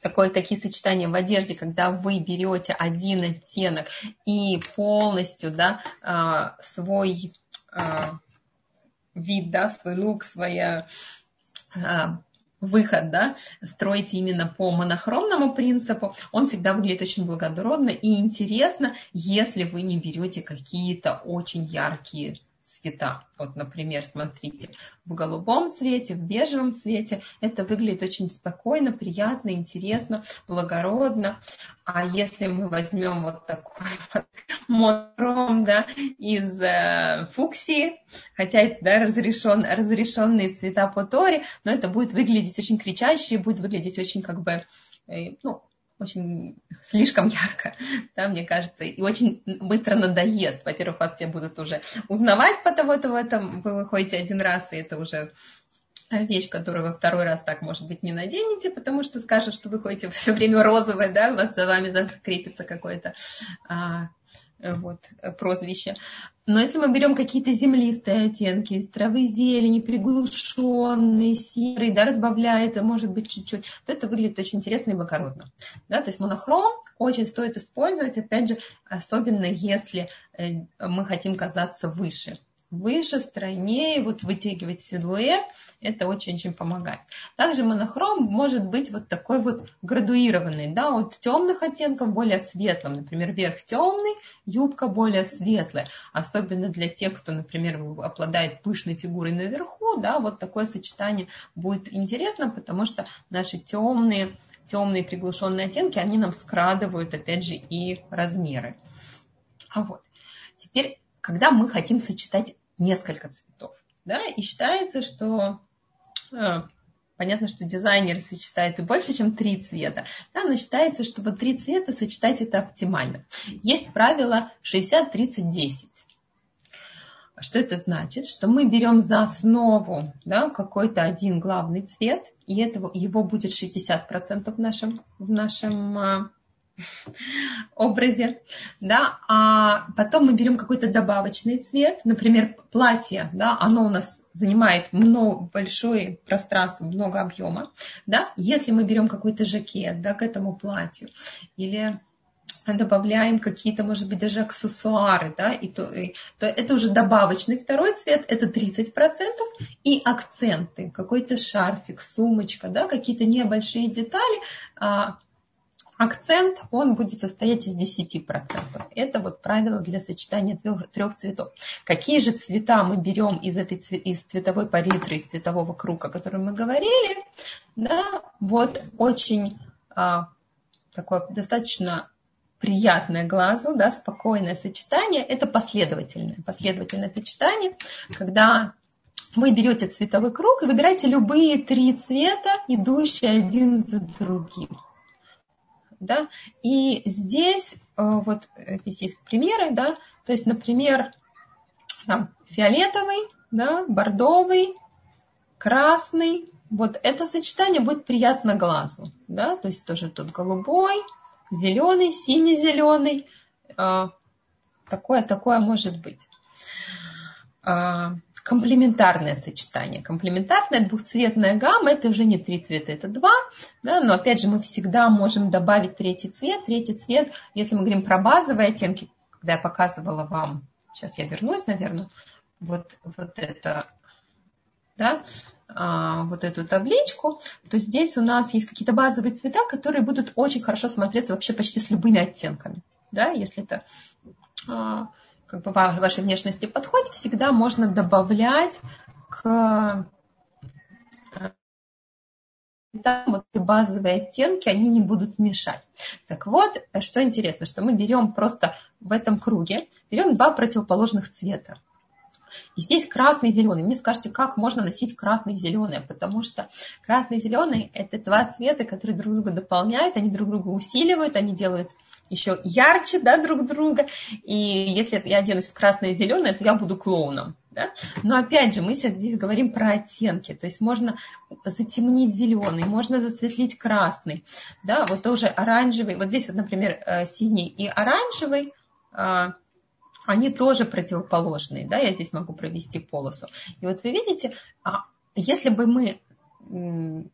такое, такие сочетания в одежде, когда вы берете один оттенок и полностью да, а, свой а, вид, да, свой лук, своя а, выход, да, строите именно по монохромному принципу, он всегда выглядит очень благородно и интересно, если вы не берете какие-то очень яркие цвета. Вот, например, смотрите, в голубом цвете, в бежевом цвете. Это выглядит очень спокойно, приятно, интересно, благородно. А если мы возьмем вот такой *laughs* вот монохром, да, из э, фуксии, хотя это да, разрешен, разрешенные цвета по Торе, но это будет выглядеть очень кричаще, будет выглядеть очень как бы, э, ну, очень слишком ярко, *laughs* да, мне кажется, и очень быстро надоест. Во-первых, вас все будут уже узнавать по того-то в этом, вы выходите один раз, и это уже вещь, которую вы второй раз так, может быть, не наденете, потому что скажут, что вы ходите все время розовое, да, у вас за вами закрепится какое-то а, вот, прозвище. Но если мы берем какие-то землистые оттенки, травы зелени, приглушенные, серые, да, разбавляет, может быть, чуть-чуть, то это выглядит очень интересно и благородно. Да? То есть монохром очень стоит использовать, опять же, особенно если э, мы хотим казаться выше выше, стройнее, вот вытягивать силуэт, это очень-очень помогает. Также монохром может быть вот такой вот градуированный, да, от темных оттенков более светлым, например, верх темный, юбка более светлая, особенно для тех, кто, например, обладает пышной фигурой наверху, да, вот такое сочетание будет интересно, потому что наши темные темные приглушенные оттенки, они нам скрадывают, опять же, и размеры. А вот. Теперь, когда мы хотим сочетать несколько цветов, да, и считается, что э, понятно, что дизайнеры сочетают и больше, чем три цвета, да, но считается, что вот три цвета сочетать это оптимально. Есть правило 60-30-10. Что это значит? Что мы берем за основу да, какой-то один главный цвет, и этого, его будет 60% в нашем, в нашем а, *laughs* образе, да, а потом мы берем какой-то добавочный цвет, например, платье, да, оно у нас занимает много, большое пространство, много объема, да, если мы берем какой-то жакет, да, к этому платью, или добавляем какие-то, может быть, даже аксессуары, да, и то, и, то это уже добавочный второй цвет, это 30%, и акценты, какой-то шарфик, сумочка, да, какие-то небольшие детали, а, акцент, он будет состоять из 10%. Это вот правило для сочетания трех, трех цветов. Какие же цвета мы берем из, этой, из цветовой палитры, из цветового круга, о котором мы говорили, да, вот очень а, такое достаточно приятное глазу, да, спокойное сочетание, это последовательное, последовательное сочетание, когда вы берете цветовой круг и выбираете любые три цвета, идущие один за другим. Да? И здесь, э, вот здесь есть примеры, да, то есть, например, там, фиолетовый, да, бордовый, красный, вот это сочетание будет приятно глазу, да, то есть тоже тут голубой, зеленый, синий-зеленый. А, такое, такое может быть. Комплементарное сочетание. Комплементарная двухцветная гамма, это уже не три цвета, это два, да, но опять же мы всегда можем добавить третий цвет. Третий цвет, если мы говорим про базовые оттенки, когда я показывала вам, сейчас я вернусь, наверное, вот, вот это да, а, вот эту табличку, то здесь у нас есть какие-то базовые цвета, которые будут очень хорошо смотреться вообще почти с любыми оттенками. Да, если это а, как бы вашей внешности подходит, всегда можно добавлять к там вот базовые оттенки, они не будут мешать. Так вот, что интересно, что мы берем просто в этом круге, берем два противоположных цвета. И здесь красный и зеленый. Мне скажете, как можно носить красный и зеленый? Потому что красный и зеленый – это два цвета, которые друг друга дополняют, они друг друга усиливают, они делают еще ярче да, друг друга. И если я оденусь в красное и зеленое, то я буду клоуном. Да? Но опять же, мы сейчас здесь говорим про оттенки. То есть можно затемнить зеленый, можно засветлить красный. Да? Вот тоже оранжевый. Вот здесь вот, например, э, синий и оранжевый а, – они тоже противоположные, да, я здесь могу провести полосу. И вот вы видите, а если бы мы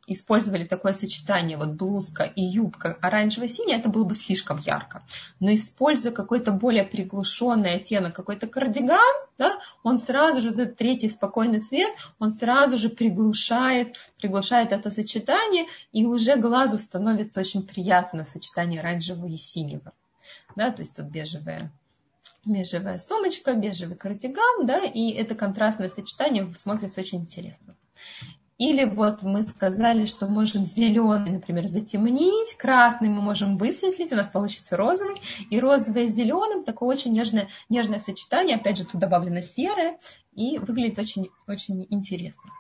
использовали такое сочетание, вот блузка и юбка оранжево-синяя, это было бы слишком ярко. Но используя какой-то более приглушенный оттенок, какой-то кардиган, да, он сразу же, этот третий спокойный цвет, он сразу же приглушает, приглушает это сочетание, и уже глазу становится очень приятно сочетание оранжевого и синего. Да, то есть тут бежевая бежевая сумочка, бежевый кардиган, да, и это контрастное сочетание смотрится очень интересно. Или вот мы сказали, что можем зеленый, например, затемнить, красный мы можем высветлить, у нас получится розовый, и розовый с зеленым, такое очень нежное, нежное сочетание, опять же, тут добавлено серое, и выглядит очень, очень интересно.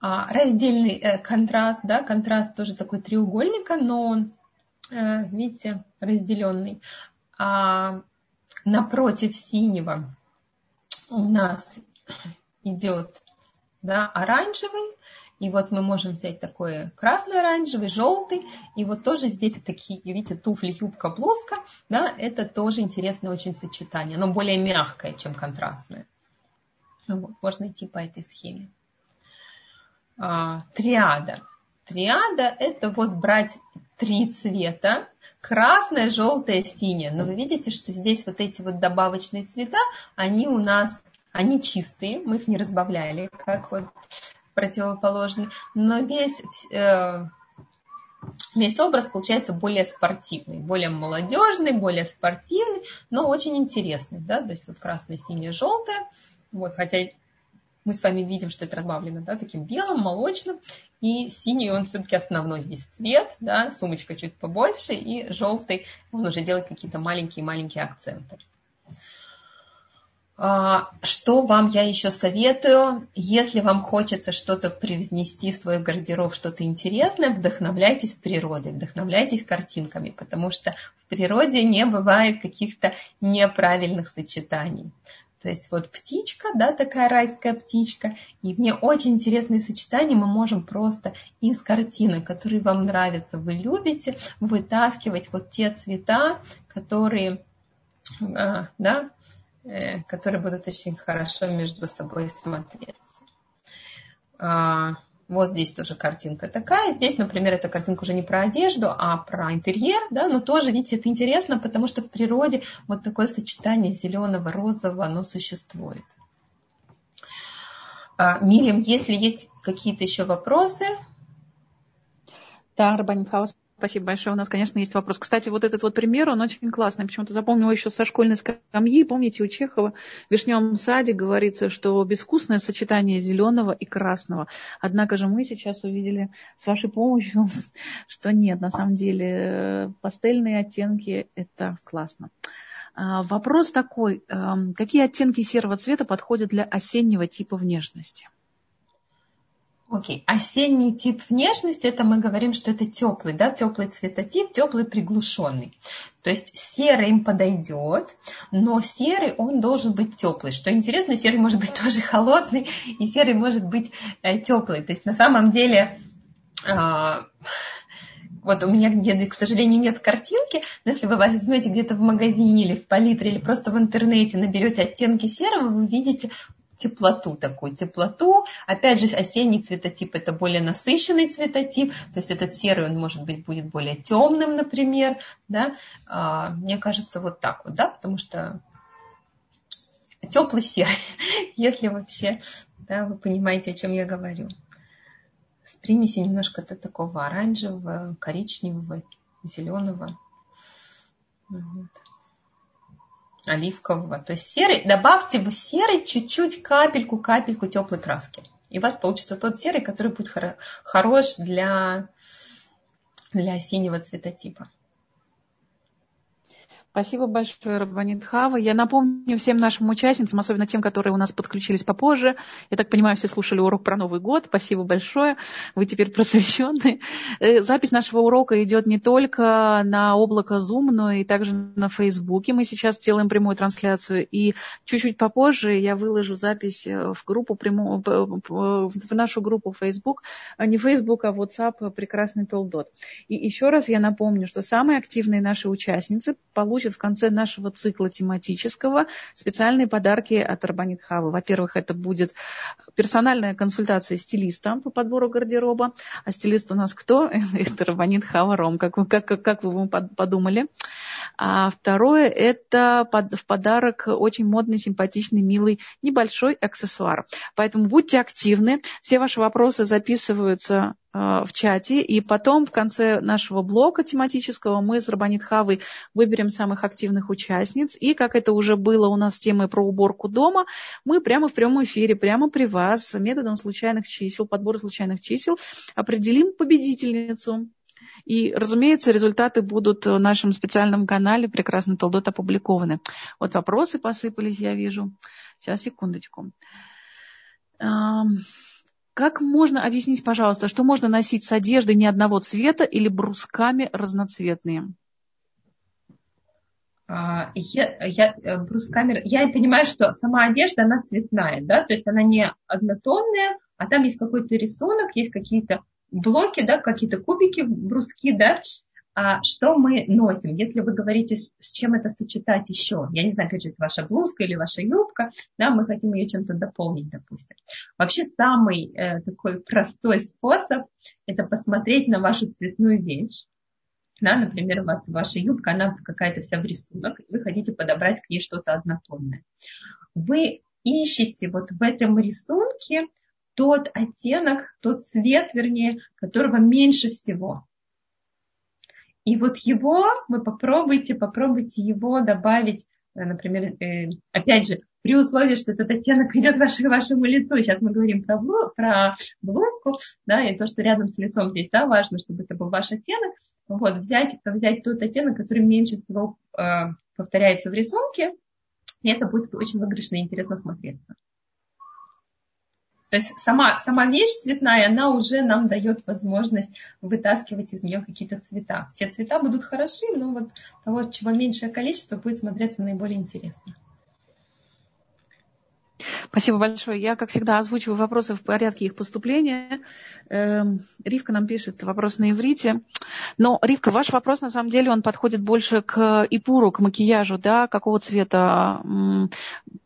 А, раздельный э, контраст, да, контраст тоже такой треугольника, но он, э, видите, разделенный а напротив синего у нас идет да, оранжевый, и вот мы можем взять такой красный-оранжевый, желтый. И вот тоже здесь такие, видите, туфли, юбка, блузка. Да, это тоже интересное очень сочетание. Оно более мягкое, чем контрастное. Ну вот, можно идти по этой схеме. А, триада. Триада – это вот брать три цвета, красное, желтое, синее. Но вы видите, что здесь вот эти вот добавочные цвета, они у нас, они чистые, мы их не разбавляли, как вот противоположный. Но весь, э, весь образ получается более спортивный, более молодежный, более спортивный, но очень интересный. Да? То есть вот красное, синее, желтое. Вот, хотя мы с вами видим, что это разбавлено да, таким белым, молочным, и синий он все-таки основной здесь цвет, да, сумочка чуть побольше, и желтый он уже делает какие-то маленькие-маленькие акценты. А, что вам я еще советую? Если вам хочется что-то привнести в свой гардероб, что-то интересное, вдохновляйтесь природой, вдохновляйтесь картинками, потому что в природе не бывает каких-то неправильных сочетаний. То есть вот птичка, да, такая райская птичка, и в ней очень интересные сочетания мы можем просто из картины, которые вам нравятся, вы любите, вытаскивать вот те цвета, которые, а, да, э, которые будут очень хорошо между собой смотреться. Вот здесь тоже картинка такая. Здесь, например, эта картинка уже не про одежду, а про интерьер, да, но тоже, видите, это интересно, потому что в природе вот такое сочетание зеленого, розового, оно существует. А, Милим, если есть какие-то еще вопросы? Да, Рабанит Спасибо большое. У нас, конечно, есть вопрос. Кстати, вот этот вот пример, он очень классный. Почему-то запомнила еще со школьной скамьи. Помните, у Чехова в «Вишневом саде» говорится, что безвкусное сочетание зеленого и красного. Однако же мы сейчас увидели с вашей помощью, *laughs* что нет, на самом деле э, пастельные оттенки – это классно. А, вопрос такой. Эм, какие оттенки серого цвета подходят для осеннего типа внешности? Окей, осенний тип внешности, это мы говорим, что это теплый, да, теплый цветотип, теплый приглушенный. То есть серый им подойдет, но серый он должен быть теплый. Что интересно, серый может быть *laughs* тоже холодный, и серый может быть э, теплый. То есть на самом деле э, вот у меня где к сожалению, нет картинки, но если вы возьмете где-то в магазине или в палитре, или просто в интернете наберете оттенки серого, вы видите теплоту такую, теплоту. Опять же, осенний цветотип это более насыщенный цветотип, то есть этот серый, он может быть будет более темным, например, да. А, мне кажется, вот так вот, да, потому что теплый серый, *laughs* если вообще, да, вы понимаете, о чем я говорю. С примесью немножко такого оранжевого, коричневого, зеленого. Вот оливкового. То есть серый, добавьте в серый чуть-чуть капельку, капельку теплой краски. И у вас получится тот серый, который будет хорош для, для синего цветотипа. Спасибо большое, Рабанит Хава. Я напомню всем нашим участницам, особенно тем, которые у нас подключились попозже. Я так понимаю, все слушали урок про Новый год. Спасибо большое. Вы теперь *laughs* просвещенные. Э, запись нашего урока идет не только на облако Zoom, но и также на Фейсбуке. Мы сейчас делаем прямую трансляцию. И чуть-чуть попозже я выложу запись э, в группу, прямую, в нашу группу Facebook. А не Facebook, а WhatsApp прекрасный Толдот. И еще раз я напомню, что самые активные наши участницы получат получат в конце нашего цикла тематического специальные подарки от Арбанит Хава. Во-первых, это будет персональная консультация стилиста по подбору гардероба. А стилист у нас кто? *laughs* Это Арбанит Хава Ром, как как, как вы подумали. А второе – это в подарок очень модный, симпатичный, милый, небольшой аксессуар. Поэтому будьте активны. Все ваши вопросы записываются Э, в чате, и потом в конце нашего блока тематического мы с Рабанит Хавой выберем самых активных участниц, и как это уже было у нас с темой про уборку дома, мы прямо в прямом эфире, прямо при вас, методом случайных чисел, подбора случайных чисел, определим победительницу. И, разумеется, результаты будут в нашем специальном канале «Прекрасный Толдот» опубликованы. Вот вопросы посыпались, я вижу. Сейчас, секундочку. Как можно объяснить, пожалуйста, что можно носить с одеждой не одного цвета или брусками разноцветные? А, я, я, э, брусками, я понимаю, что сама одежда, она цветная, да, то есть она не однотонная, а там есть какой-то рисунок, есть какие-то блоки, да, какие-то кубики, бруски, да, а что мы носим. Если вы говорите, с чем это сочетать еще, я не знаю, же, это ваша блузка или ваша юбка, да, мы хотим ее чем-то дополнить, допустим. Вообще самый э, такой простой способ – это посмотреть на вашу цветную вещь, Да, например, вот ваша юбка, она какая-то вся в рисунок, вы хотите подобрать к ней что-то однотонное. Вы ищете вот в этом рисунке тот оттенок, тот цвет, вернее, которого меньше всего. И вот его вы попробуйте, попробуйте его добавить, э, например, э, опять же, при условии, что этот оттенок *laughs* идет вашему, вашему лицу. Сейчас мы говорим про, блу, про блузку, да, и то, что рядом с лицом здесь, да, важно, чтобы это был ваш оттенок. Вот, взять, взять тот оттенок, который меньше всего э, повторяется в рисунке, и это будет очень выигрышно и интересно смотреться. То есть сама, сама вещь цветная, она уже нам дает возможность вытаскивать из нее какие-то цвета. Все цвета будут хороши, но вот того, чего меньшее количество, будет смотреться наиболее интересно. Спасибо большое. Я, как всегда, озвучиваю вопросы в порядке их поступления. Эм, Ривка нам пишет вопрос на иврите. Но, Ривка, ваш вопрос, на самом деле, он подходит больше к ипуру, к макияжу, да, какого цвета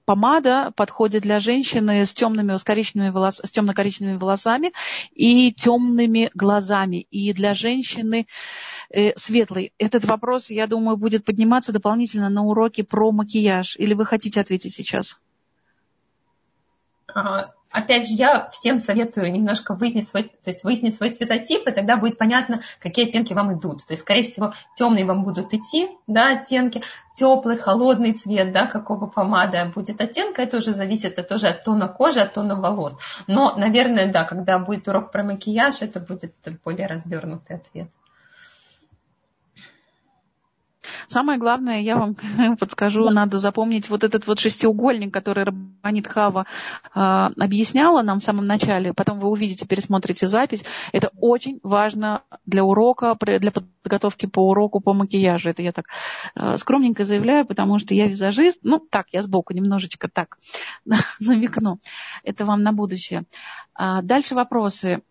помада подходит для женщины с темными, с, коричневыми волос, с темно-коричневыми волосами и темными глазами. И для женщины э, светлый. Этот вопрос, я думаю, будет подниматься дополнительно на уроке про макияж. Или вы хотите ответить сейчас? Опять же, я всем советую немножко выяснить свой, то есть выяснить свой цветотип, и тогда будет понятно, какие оттенки вам идут. То есть, скорее всего, темные вам будут идти, да, оттенки, теплый, холодный цвет, да, какого помада будет оттенка, это уже зависит это тоже от тона кожи, от тона волос. Но, наверное, да, когда будет урок про макияж, это будет более развернутый ответ. Самое главное, я вам *laughs* подскажу, надо запомнить вот этот вот шестиугольник, который Рабанит Хава э, объясняла нам в самом начале. Потом вы увидите, пересмотрите запись. Это очень важно для урока, для подготовки по уроку по макияжу. Это я так э, скромненько заявляю, потому что я визажист. Ну, так, я сбоку немножечко так *laughs* намекну. Это вам на будущее. А дальше вопросы.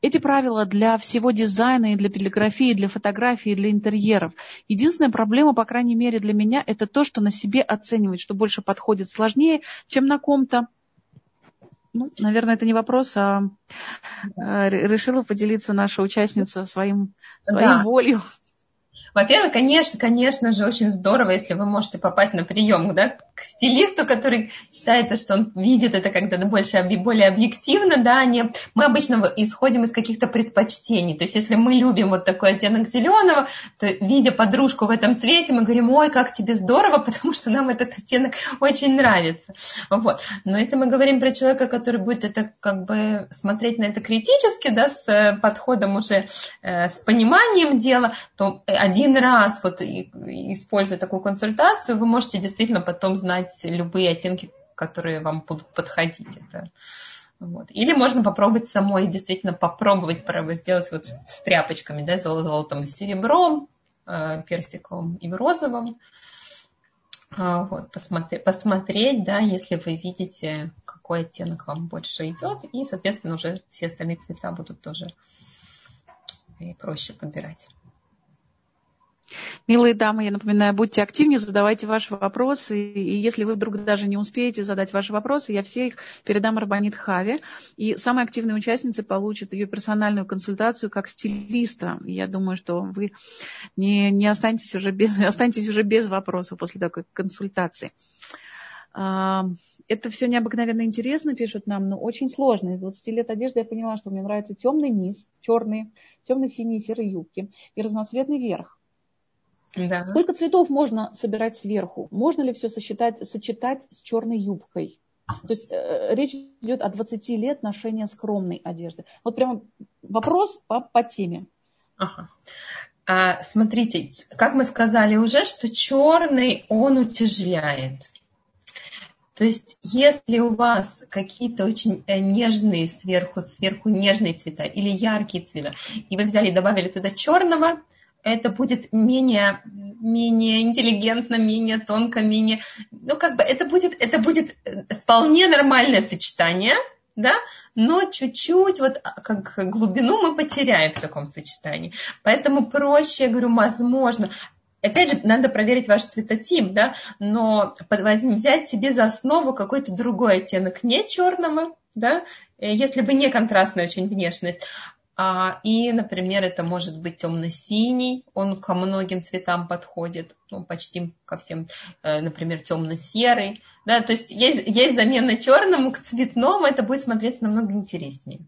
Эти правила для всего дизайна и для полиграфии, для фотографии, для интерьеров. Единственная проблема, по крайней мере для меня, это то, что на себе оценивать, что больше подходит сложнее, чем на ком-то. Ну, наверное, это не вопрос, а, а решила поделиться наша участница своим, своим да. волей. Во-первых, конечно, конечно же, очень здорово, если вы можете попасть на прием да, к стилисту, который считается, что он видит это как-то больше, более объективно, да, не... мы обычно исходим из каких-то предпочтений. То есть, если мы любим вот такой оттенок зеленого, то, видя подружку в этом цвете, мы говорим, ой, как тебе здорово, *laughs* потому что нам этот оттенок очень нравится. Вот. Но если мы говорим про человека, который будет это как бы смотреть на это критически, да, с э, подходом уже, э, с пониманием дела, то один один раз вот используя такую консультацию, вы можете действительно потом знать любые оттенки, которые вам будут подходить. Это, вот. Или можно попробовать самой, действительно попробовать сделать вот с тряпочками, да, золотом и серебром, э, персиковым и розовым. А, вот, посмотреть, посмотреть, да, если вы видите, какой оттенок вам больше идет, и, соответственно, уже все остальные цвета будут тоже э, проще подбирать. Милые дамы, я напоминаю, будьте активнее, задавайте ваши вопросы. И если вы вдруг даже не успеете задать ваши вопросы, я все их передам Рабанит Хаве. И самые активные участницы получат ее персональную консультацию как стилиста. Я думаю, что вы не, не останетесь, уже без, *laughs* останетесь уже без вопросов после такой консультации. А, это все необыкновенно интересно, пишут нам, но очень сложно. Из 20 лет одежды я поняла, что мне нравится темный низ, черные, темно-синие серые юбки и разноцветный верх. Да. Сколько цветов можно собирать сверху? Можно ли все сочетать, сочетать с черной юбкой? То есть э, речь идет о 20 лет ношения скромной одежды. Вот прямо вопрос по, по теме. Ага. А, смотрите, как мы сказали уже, что черный он утяжеляет. То есть, если у вас какие-то очень э, нежные сверху, сверху нежные цвета или яркие цвета, и вы взяли и добавили туда черного, это будет менее, менее интеллигентно, менее тонко, менее... Ну, как бы это будет, это будет вполне нормальное сочетание, да, но чуть-чуть вот а, как глубину мы потеряем в таком сочетании. Поэтому проще, я говорю, возможно, Опять же, надо проверить ваш цветотип, да, но взять себе за основу какой-то другой оттенок, не черного, да, э, если бы не контрастная очень внешность, и, например, это может быть темно-синий, он ко многим цветам подходит, ну, почти ко всем, э, например, темно-серый. Да, то есть есть, есть замена черному к цветному, это будет смотреться намного интереснее.